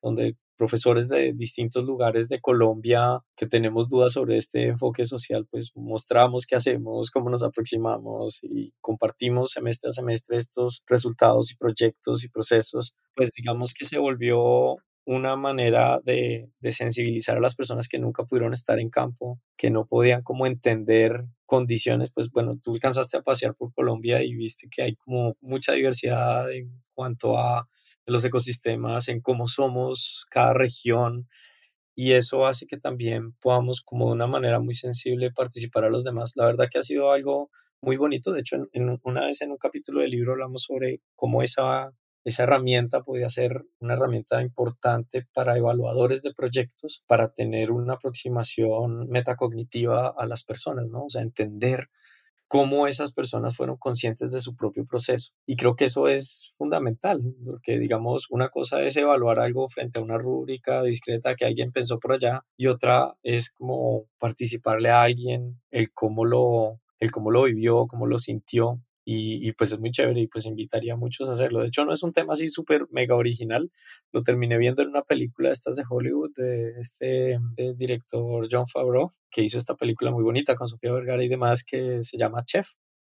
donde profesores de distintos lugares de Colombia que tenemos dudas sobre este enfoque social, pues mostramos qué hacemos, cómo nos aproximamos y compartimos semestre a semestre estos resultados y proyectos y procesos, pues digamos que se volvió una manera de, de, sensibilizar a las personas que nunca pudieron estar en campo, que no podían como entender condiciones, pues bueno, tú alcanzaste a pasear por Colombia y viste que hay como mucha diversidad en cuanto a en los ecosistemas, en cómo somos cada región, y eso hace que también podamos como de una manera muy sensible participar a los demás. La verdad que ha sido algo muy bonito, de hecho en, una vez en un capítulo del libro hablamos sobre cómo esa, esa herramienta podía ser una herramienta importante para evaluadores de proyectos, para tener una aproximación metacognitiva a las personas, ¿no? O sea, entender cómo esas personas fueron conscientes de su propio proceso. Y creo que eso es fundamental, porque digamos, una cosa es evaluar algo frente a una rúbrica discreta que alguien pensó por allá y otra es como participarle a alguien el cómo lo, el cómo lo vivió, cómo lo sintió y, y, pues es muy chévere y pues invitaría a muchos a hacerlo. De hecho, no es un tema así súper mega original. Lo terminé viendo en una película de estas de Hollywood de este director John Favreau, que hizo esta película muy bonita con Sofía Vergara y demás que se llama Chef.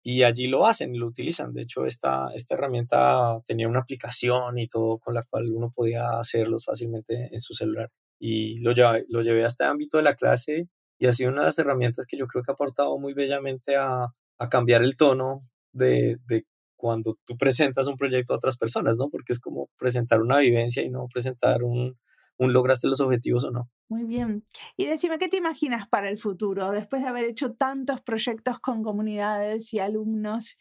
Y allí lo hacen lo utilizan. De hecho, esta, esta herramienta tenía una aplicación y todo con la cual uno podía hacerlo fácilmente en su celular. Y lo llevé, lo llevé a este ámbito de la clase y ha sido una de las herramientas que yo creo que ha aportado muy bellamente a, a cambiar el tono de, de cuando tú presentas un proyecto a otras personas, ¿no? Porque es como presentar una vivencia y no presentar un, un lograste los objetivos o no. Muy bien. Y decime, ¿qué te imaginas para el futuro? Después de haber hecho tantos proyectos con comunidades y alumnos,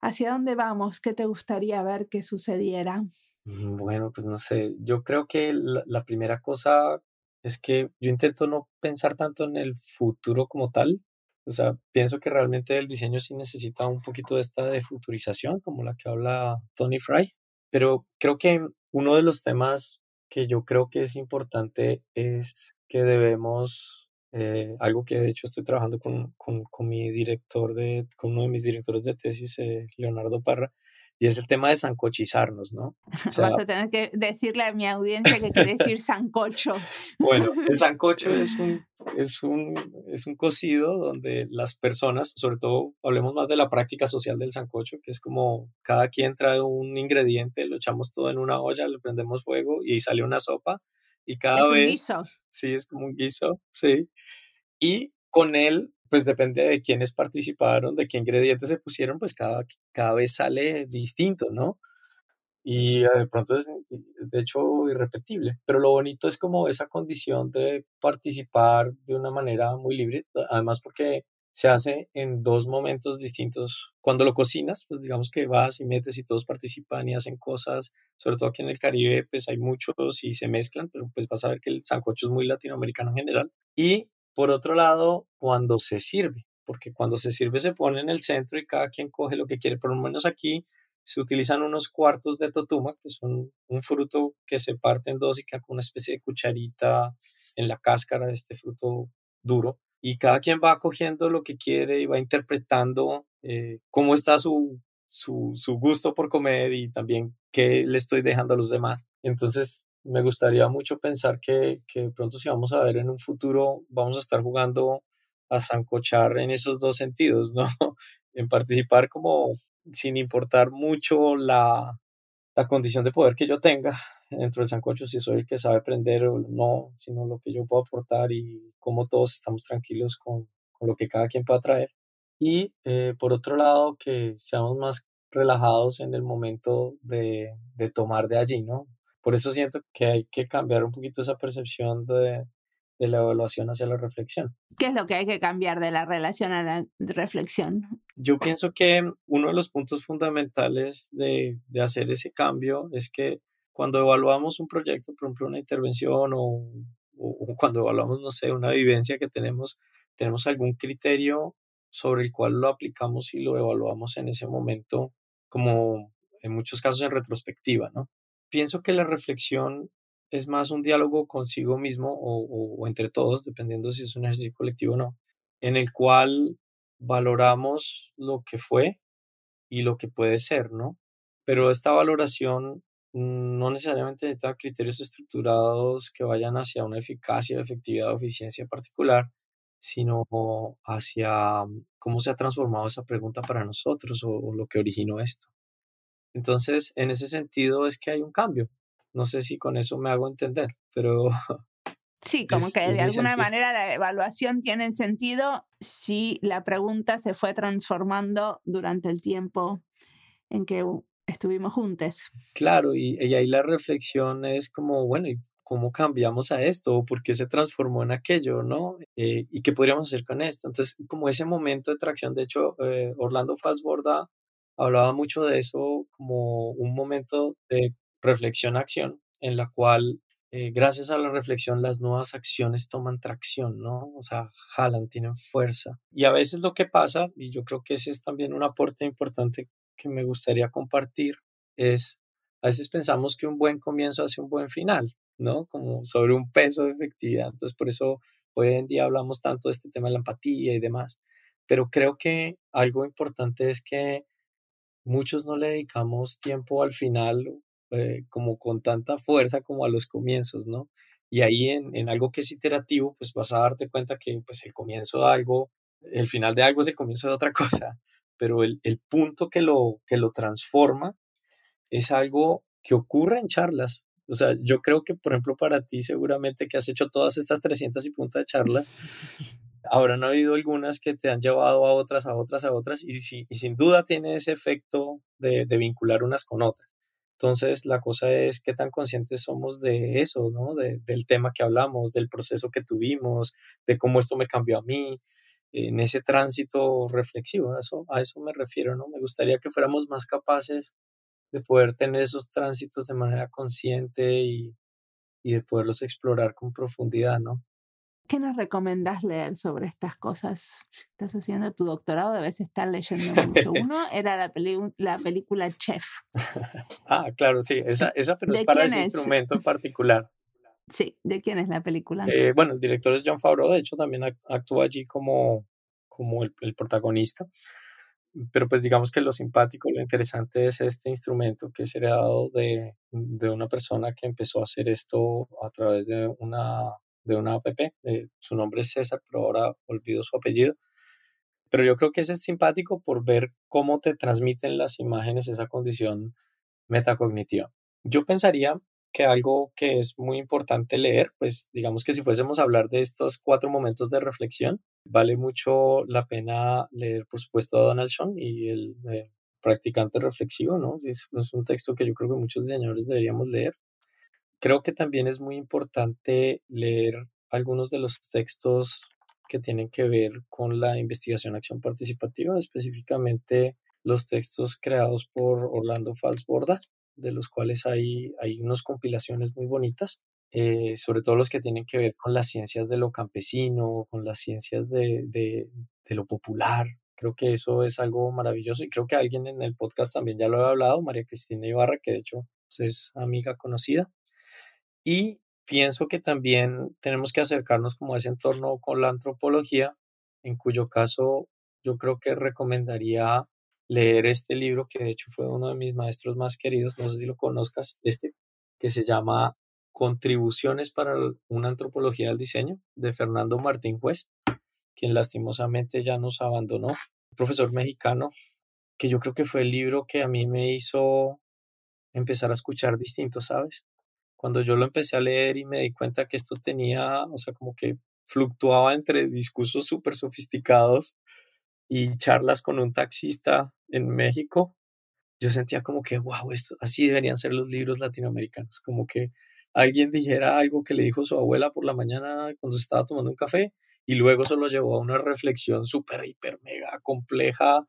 ¿hacia dónde vamos? ¿Qué te gustaría ver que sucediera? Mm, bueno, pues no sé, yo creo que la, la primera cosa es que yo intento no pensar tanto en el futuro como tal, o sea, pienso que realmente el diseño sí necesita un poquito de esta de futurización, como la que habla Tony Fry, Pero creo que uno de los temas que yo creo que es importante es que debemos, eh, algo que de hecho estoy trabajando con, con, con, mi director de, con uno de mis directores de tesis, eh, Leonardo Parra, y es el tema de sancochizarnos, ¿no? (laughs) Vas a tener que decirle a mi audiencia que quiere decir sancocho. (laughs) Bueno, el sancocho (laughs) es un, es, un, es un cocido donde las personas, sobre todo hablemos más de la práctica social del sancocho, que es como cada quien trae un ingrediente, lo echamos todo en una olla, le prendemos fuego y sale una sopa. Y cada es vez... Un guiso. Sí, es como un guiso, sí. Y con él pues depende de quiénes participaron, de qué ingredientes se pusieron, pues cada, cada vez sale distinto, ¿no? Y eh, de pronto es, de hecho, irrepetible. Pero lo bonito es como esa condición de participar de una manera muy libre, además porque se hace en dos momentos distintos. Cuando lo cocinas, pues digamos que vas y metes y todos participan y hacen cosas, sobre todo aquí en el Caribe, pues hay muchos y se mezclan, pero pues vas a ver que el sancocho es muy latinoamericano en general. Y por otro lado, cuando se sirve, porque cuando se sirve se pone en el centro y cada quien coge lo que quiere, por lo menos aquí se utilizan unos cuartos de totuma, que son un fruto que se parte en dos y queda con una especie de cucharita en la cáscara de este fruto duro. Y cada quien va cogiendo lo que quiere y va interpretando eh, cómo está su, su, su gusto por comer y también qué le estoy dejando a los demás. Entonces, me gustaría mucho pensar que, que pronto si vamos a ver en un futuro, vamos a estar jugando a zancochar en esos dos sentidos, ¿no? (laughs) en participar como sin importar mucho la, la condición de poder que yo tenga dentro del sancocho, si soy el que sabe aprender o no, sino lo que yo puedo aportar y cómo todos estamos tranquilos con, con lo que cada quien pueda traer. Y eh, por otro lado, que seamos más relajados en el momento de, de tomar de allí, ¿no? Por eso siento que hay que cambiar un poquito esa percepción de, de la evaluación hacia la reflexión. ¿Qué es lo que hay que cambiar de la relación a la reflexión? Yo pienso que uno de los puntos fundamentales de, de hacer ese cambio es que cuando evaluamos un proyecto, por ejemplo, una intervención o, o, cuando evaluamos, no sé, una vivencia que tenemos, tenemos algún criterio sobre el cual lo aplicamos y lo evaluamos en ese momento, como en muchos casos en retrospectiva, ¿no? Pienso que la reflexión es más un diálogo consigo mismo o, entre todos, dependiendo si es un ejercicio colectivo o no, en el cual valoramos lo que fue y lo que puede ser, ¿no? Pero esta valoración no necesariamente necesita criterios estructurados que vayan hacia una eficacia, efectividad o eficiencia particular, sino hacia cómo se ha transformado esa pregunta para nosotros o lo que originó esto. Entonces, en ese sentido es que hay un cambio. No sé si con eso me hago entender, pero... (laughs) Sí, como que de alguna manera la evaluación tiene sentido si la pregunta se fue transformando durante el tiempo en que estuvimos juntos. Claro, y, ahí la reflexión es como, bueno, ¿y cómo cambiamos a esto? ¿Por qué se transformó en aquello? ¿no? Eh, ¿Y qué podríamos hacer con esto? Entonces, como ese momento de tracción, de hecho, eh, Orlando Falsborda hablaba mucho de eso como un momento de reflexión-acción en la cual eh, gracias a la reflexión las nuevas acciones toman tracción, ¿no? O sea, jalan, tienen fuerza. Y a veces lo que pasa, y yo creo que ese es también un aporte importante que me gustaría compartir, es a veces pensamos que un buen comienzo hace un buen final, ¿no? Como sobre un peso de efectividad. Entonces, por eso hoy en día hablamos tanto de este tema de la empatía y demás. Pero creo que algo importante es que muchos no le dedicamos tiempo al final eh, como con tanta fuerza como a los comienzos, ¿no? Y ahí en, en, algo que es iterativo, pues vas a darte cuenta que pues el comienzo de algo, el final de algo es el comienzo de otra (laughs) cosa, pero el, el punto que lo, que lo transforma es algo que ocurre en charlas. O sea, yo creo que, por ejemplo, para ti seguramente que has hecho todas estas 300 y punta de charlas, (laughs) habrán habido algunas que te han llevado a otras, a otras, a otras, y, sin duda tiene ese efecto de, vincular unas con otras. Entonces, la cosa es qué tan conscientes somos de eso, ¿no? De, del tema que hablamos, del proceso que tuvimos, de cómo esto me cambió a mí, en ese tránsito reflexivo, a eso, a eso me refiero, ¿no? Me gustaría que fuéramos más capaces de poder tener esos tránsitos de manera consciente y, y de poderlos explorar con profundidad, ¿no? ¿Qué nos recomendás leer sobre estas cosas? Estás haciendo tu doctorado, debes estar leyendo mucho. (laughs) Uno era la, la película Chef. (laughs) ah, claro, sí, esa, esa pero es para ese instrumento en particular. Sí, ¿de quién es la película? Eh, bueno, el director es John Favreau, de hecho también actúa allí como, como el, el, protagonista. Pero pues digamos que lo simpático, lo interesante es este instrumento que es heredado de, de una persona que empezó a hacer esto a través de una de una app. Eh, su nombre es César, pero ahora olvido su apellido. Pero yo creo que ese es simpático por ver cómo te transmiten las imágenes esa condición metacognitiva. Yo pensaría que algo que es muy importante leer, pues digamos que si fuésemos a hablar de estos cuatro momentos de reflexión, vale mucho la pena leer, por supuesto, a Donald Sean y el eh, practicante reflexivo, ¿no? Es, es un texto que yo creo que muchos diseñadores deberíamos leer creo que también es muy importante leer algunos de los textos que tienen que ver con la investigación acción participativa, específicamente los textos creados por Orlando Falsborda, de los cuales hay, hay unas compilaciones muy bonitas, eh, sobre todo los que tienen que ver con las ciencias de lo campesino, con las ciencias de, de, de lo popular. Creo que eso es algo maravilloso y creo que alguien en el podcast también ya lo ha hablado, María Cristina Ibarra, que de hecho pues, es amiga conocida. Y pienso que también tenemos que acercarnos como a ese entorno con la antropología, en cuyo caso yo creo que recomendaría leer este libro, que de hecho fue uno de mis maestros más queridos, no sé si lo conozcas, este, que se llama Contribuciones para una antropología del diseño, de Fernando Martín Juez, quien lastimosamente ya nos abandonó, profesor mexicano, que yo creo que fue el libro que a mí me hizo empezar a escuchar distinto, ¿sabes? Cuando yo lo empecé a leer y me di cuenta que esto tenía, o sea, como que fluctuaba entre discursos súper sofisticados y charlas con un taxista en México, yo sentía como que, wow, esto, así deberían ser los libros latinoamericanos, como que alguien dijera algo que le dijo su abuela por la mañana cuando estaba tomando un café y luego se lo llevó a una reflexión súper, hiper, mega compleja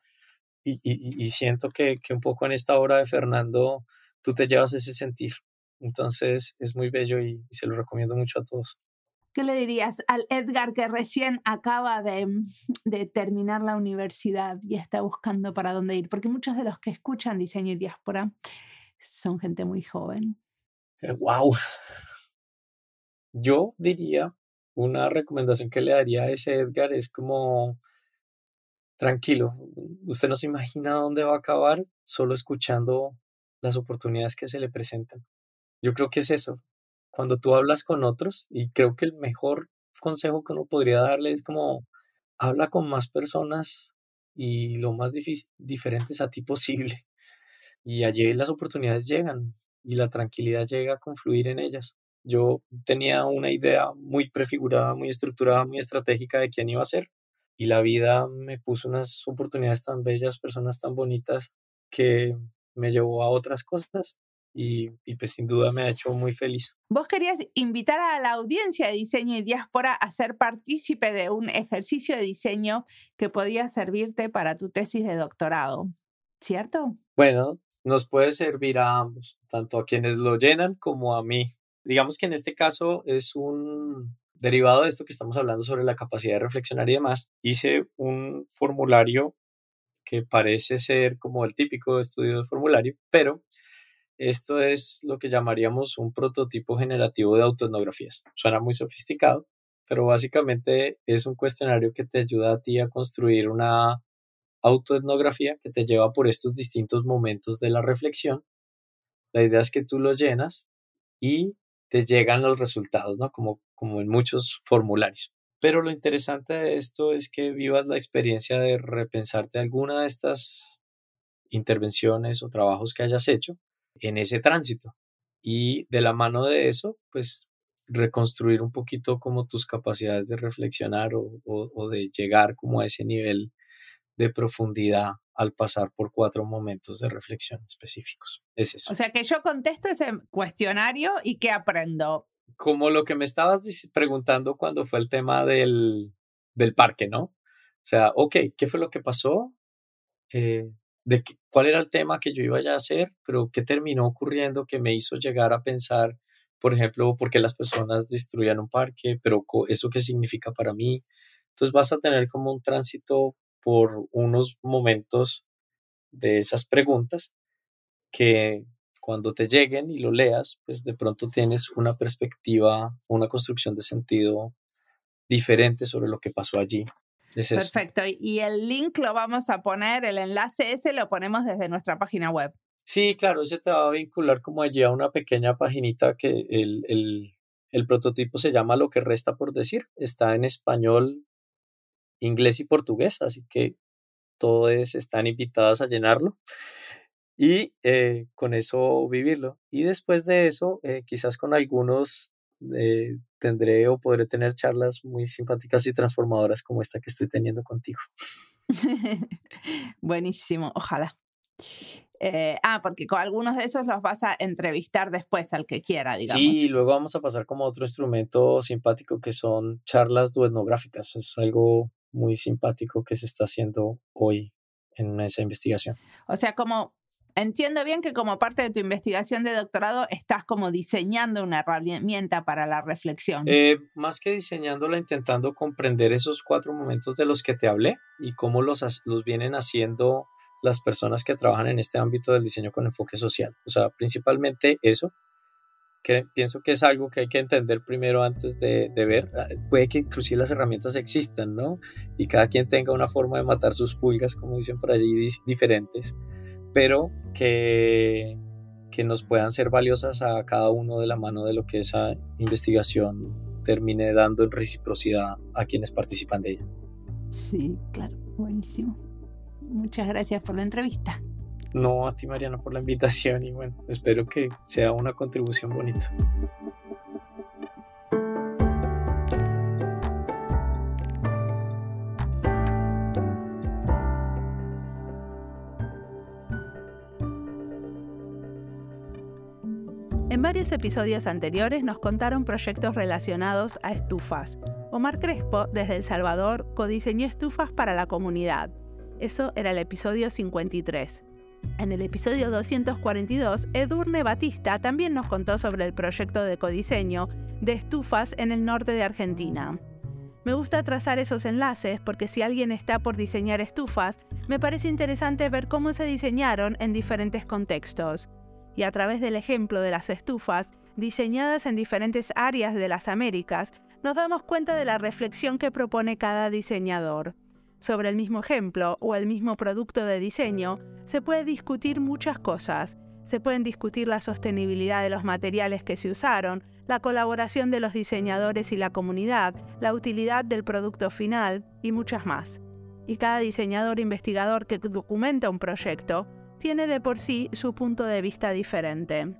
y, y, y siento que, que un poco en esta obra de Fernando tú te llevas ese sentir. Entonces es muy bello y, se lo recomiendo mucho a todos. ¿Qué le dirías al Edgar que recién acaba de, mm, de, terminar la universidad y está buscando para dónde ir? Porque muchos de los que escuchan diseño y diáspora son gente muy joven. ¡Wow! Eh, Yo diría, una recomendación que le daría a ese Edgar es como, tranquilo, usted no se imagina dónde va a acabar solo escuchando las oportunidades que se le presentan. Yo creo que es eso. Cuando tú hablas con otros, y creo que el mejor consejo que uno podría darle es como habla con más personas y lo más diferentes a ti posible. (laughs) Y allí las oportunidades llegan y la tranquilidad llega a confluir en ellas. Yo tenía una idea muy prefigurada, muy estructurada, muy estratégica de quién iba a ser. Y la vida me puso unas oportunidades tan bellas, personas tan bonitas, que me llevó a otras cosas y, pues sin duda me ha hecho muy feliz. Vos querías invitar a la audiencia de diseño y diáspora a ser partícipe de un ejercicio de diseño que podía servirte para tu tesis de doctorado, ¿cierto? Bueno, nos puede servir a ambos, tanto a quienes lo llenan como a mí. Digamos que en este caso es un derivado de esto que estamos hablando sobre la capacidad de reflexionar y demás. Hice un formulario que parece ser como el típico estudio de formulario, pero esto es lo que llamaríamos un prototipo generativo de autoetnografías. Suena muy sofisticado, pero básicamente es un cuestionario que te ayuda a ti a construir una autoetnografía que te lleva por estos distintos momentos de la reflexión. La idea es que tú lo llenas y te llegan los resultados, ¿no? Como, como en muchos formularios. Pero lo interesante de esto es que vivas la experiencia de repensarte alguna de estas intervenciones o trabajos que hayas hecho en ese tránsito. Y de la mano de eso, pues reconstruir un poquito como tus capacidades de reflexionar o, de llegar como a ese nivel de profundidad al pasar por cuatro momentos de reflexión específicos. Es eso. O sea que yo contesto ese cuestionario y ¿qué aprendo? Como lo que me estabas preguntando cuando fue el tema del, del parque, ¿no? O sea, ok, ¿qué fue lo que pasó? Eh, de cuál era el tema que yo iba a hacer, pero qué terminó ocurriendo que me hizo llegar a pensar por ejemplo, por qué las personas destruyan un parque, pero eso qué significa para mí. Entonces vas a tener como un tránsito por unos momentos de esas preguntas que cuando te lleguen y lo leas, pues de pronto tienes una perspectiva, una construcción de sentido diferente sobre lo que pasó allí. Perfecto. Y el link lo vamos a poner, el enlace ese lo ponemos desde nuestra página web. Sí, claro, ese te va a vincular como allí a una pequeña paginita que el, el, el prototipo se llama Lo que resta por decir. Está en español, inglés y portugués, así que todos están invitadas a llenarlo y eh, con eso vivirlo. Y después de eso, eh, quizás con algunos eh, tendré o podré tener charlas muy simpáticas y transformadoras como esta que estoy teniendo contigo. (laughs) Buenísimo, ojalá. ah, porque con algunos de esos los vas a entrevistar después al que quiera, digamos. Sí, y luego vamos a pasar como otro instrumento simpático que son charlas duetnográficas. Es algo muy simpático que se está haciendo hoy en esa investigación. O sea, como Entiendo bien que como parte de tu investigación de doctorado estás como diseñando una herramienta para la reflexión. Eh, más que diseñándola, intentando comprender esos cuatro momentos de los que te hablé y cómo los, los vienen haciendo las personas que trabajan en este ámbito del diseño con enfoque social. O sea, principalmente eso, que pienso que es algo que hay que entender primero antes de, de, ver. Ah, puede que inclusive las herramientas existan, ¿no? Y cada quien tenga una forma de matar sus pulgas, como dicen por allí, diferentes pero que, que nos puedan ser valiosas a cada uno de la mano de lo que esa investigación termine dando en reciprocidad a quienes participan de ella. Sí, claro, buenísimo. Muchas gracias por la entrevista. No, a ti Mariana por la invitación y bueno, espero que sea una contribución bonita. En varios episodios anteriores nos contaron proyectos relacionados a estufas. Omar Crespo, desde El Salvador, codiseñó estufas para la comunidad. Eso era el episodio 53. En el episodio 242, Edurne Batista también nos contó sobre el proyecto de codiseño de estufas en el norte de Argentina. Me gusta trazar esos enlaces porque si alguien está por diseñar estufas, me parece interesante ver cómo se diseñaron en diferentes contextos y a través del ejemplo de las estufas, diseñadas en diferentes áreas de las Américas, nos damos cuenta de la reflexión que propone cada diseñador. Sobre el mismo ejemplo o el mismo producto de diseño, se puede discutir muchas cosas. Se pueden discutir la sostenibilidad de los materiales que se usaron, la colaboración de los diseñadores y la comunidad, la utilidad del producto final y muchas más. Y cada diseñador investigador que documenta un proyecto tiene de por sí su punto de vista diferente.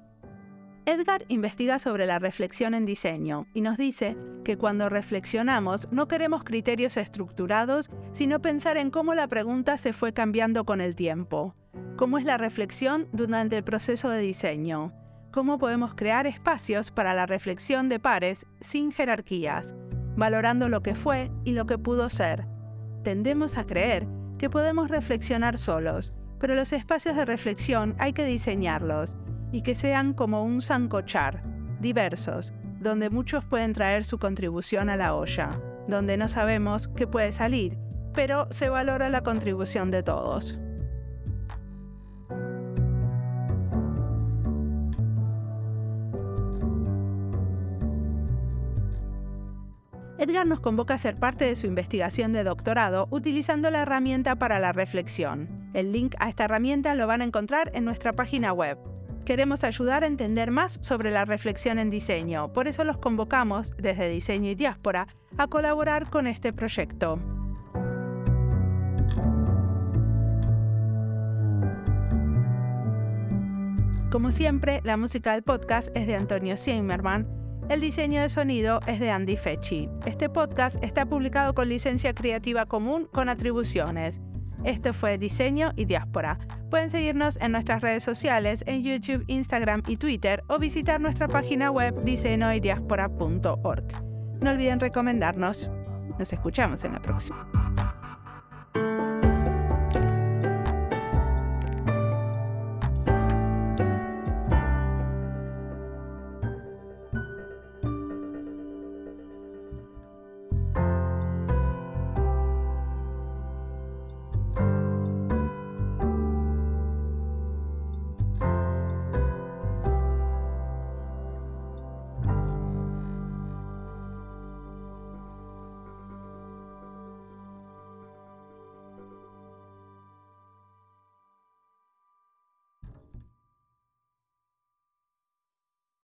Edgar investiga sobre la reflexión en diseño y nos dice que cuando reflexionamos no queremos criterios estructurados, sino pensar en cómo la pregunta se fue cambiando con el tiempo. ¿Cómo es la reflexión durante el proceso de diseño? ¿Cómo podemos crear espacios para la reflexión de pares sin jerarquías, valorando lo que fue y lo que pudo ser? Tendemos a creer que podemos reflexionar solos, pero los espacios de reflexión hay que diseñarlos y que sean como un sancochar, diversos, donde muchos pueden traer su contribución a la olla, donde no sabemos qué puede salir, pero se valora la contribución de todos. Edgar nos convoca a ser parte de su investigación de doctorado utilizando la herramienta para la reflexión. El link a esta herramienta lo van a encontrar en nuestra página web. Queremos ayudar a entender más sobre la reflexión en diseño, por eso los convocamos desde Diseño y Diáspora a colaborar con este proyecto. Como siempre, la música del podcast es de Antonio Zimmerman el diseño de sonido es de Andy Fechi. Este podcast está publicado con licencia creativa común con atribuciones. Esto fue Diseño y Diáspora. Pueden seguirnos en nuestras redes sociales, en YouTube, Instagram y Twitter, o visitar nuestra página web diseñoydiáspora.org. No olviden recomendarnos. Nos escuchamos en la próxima.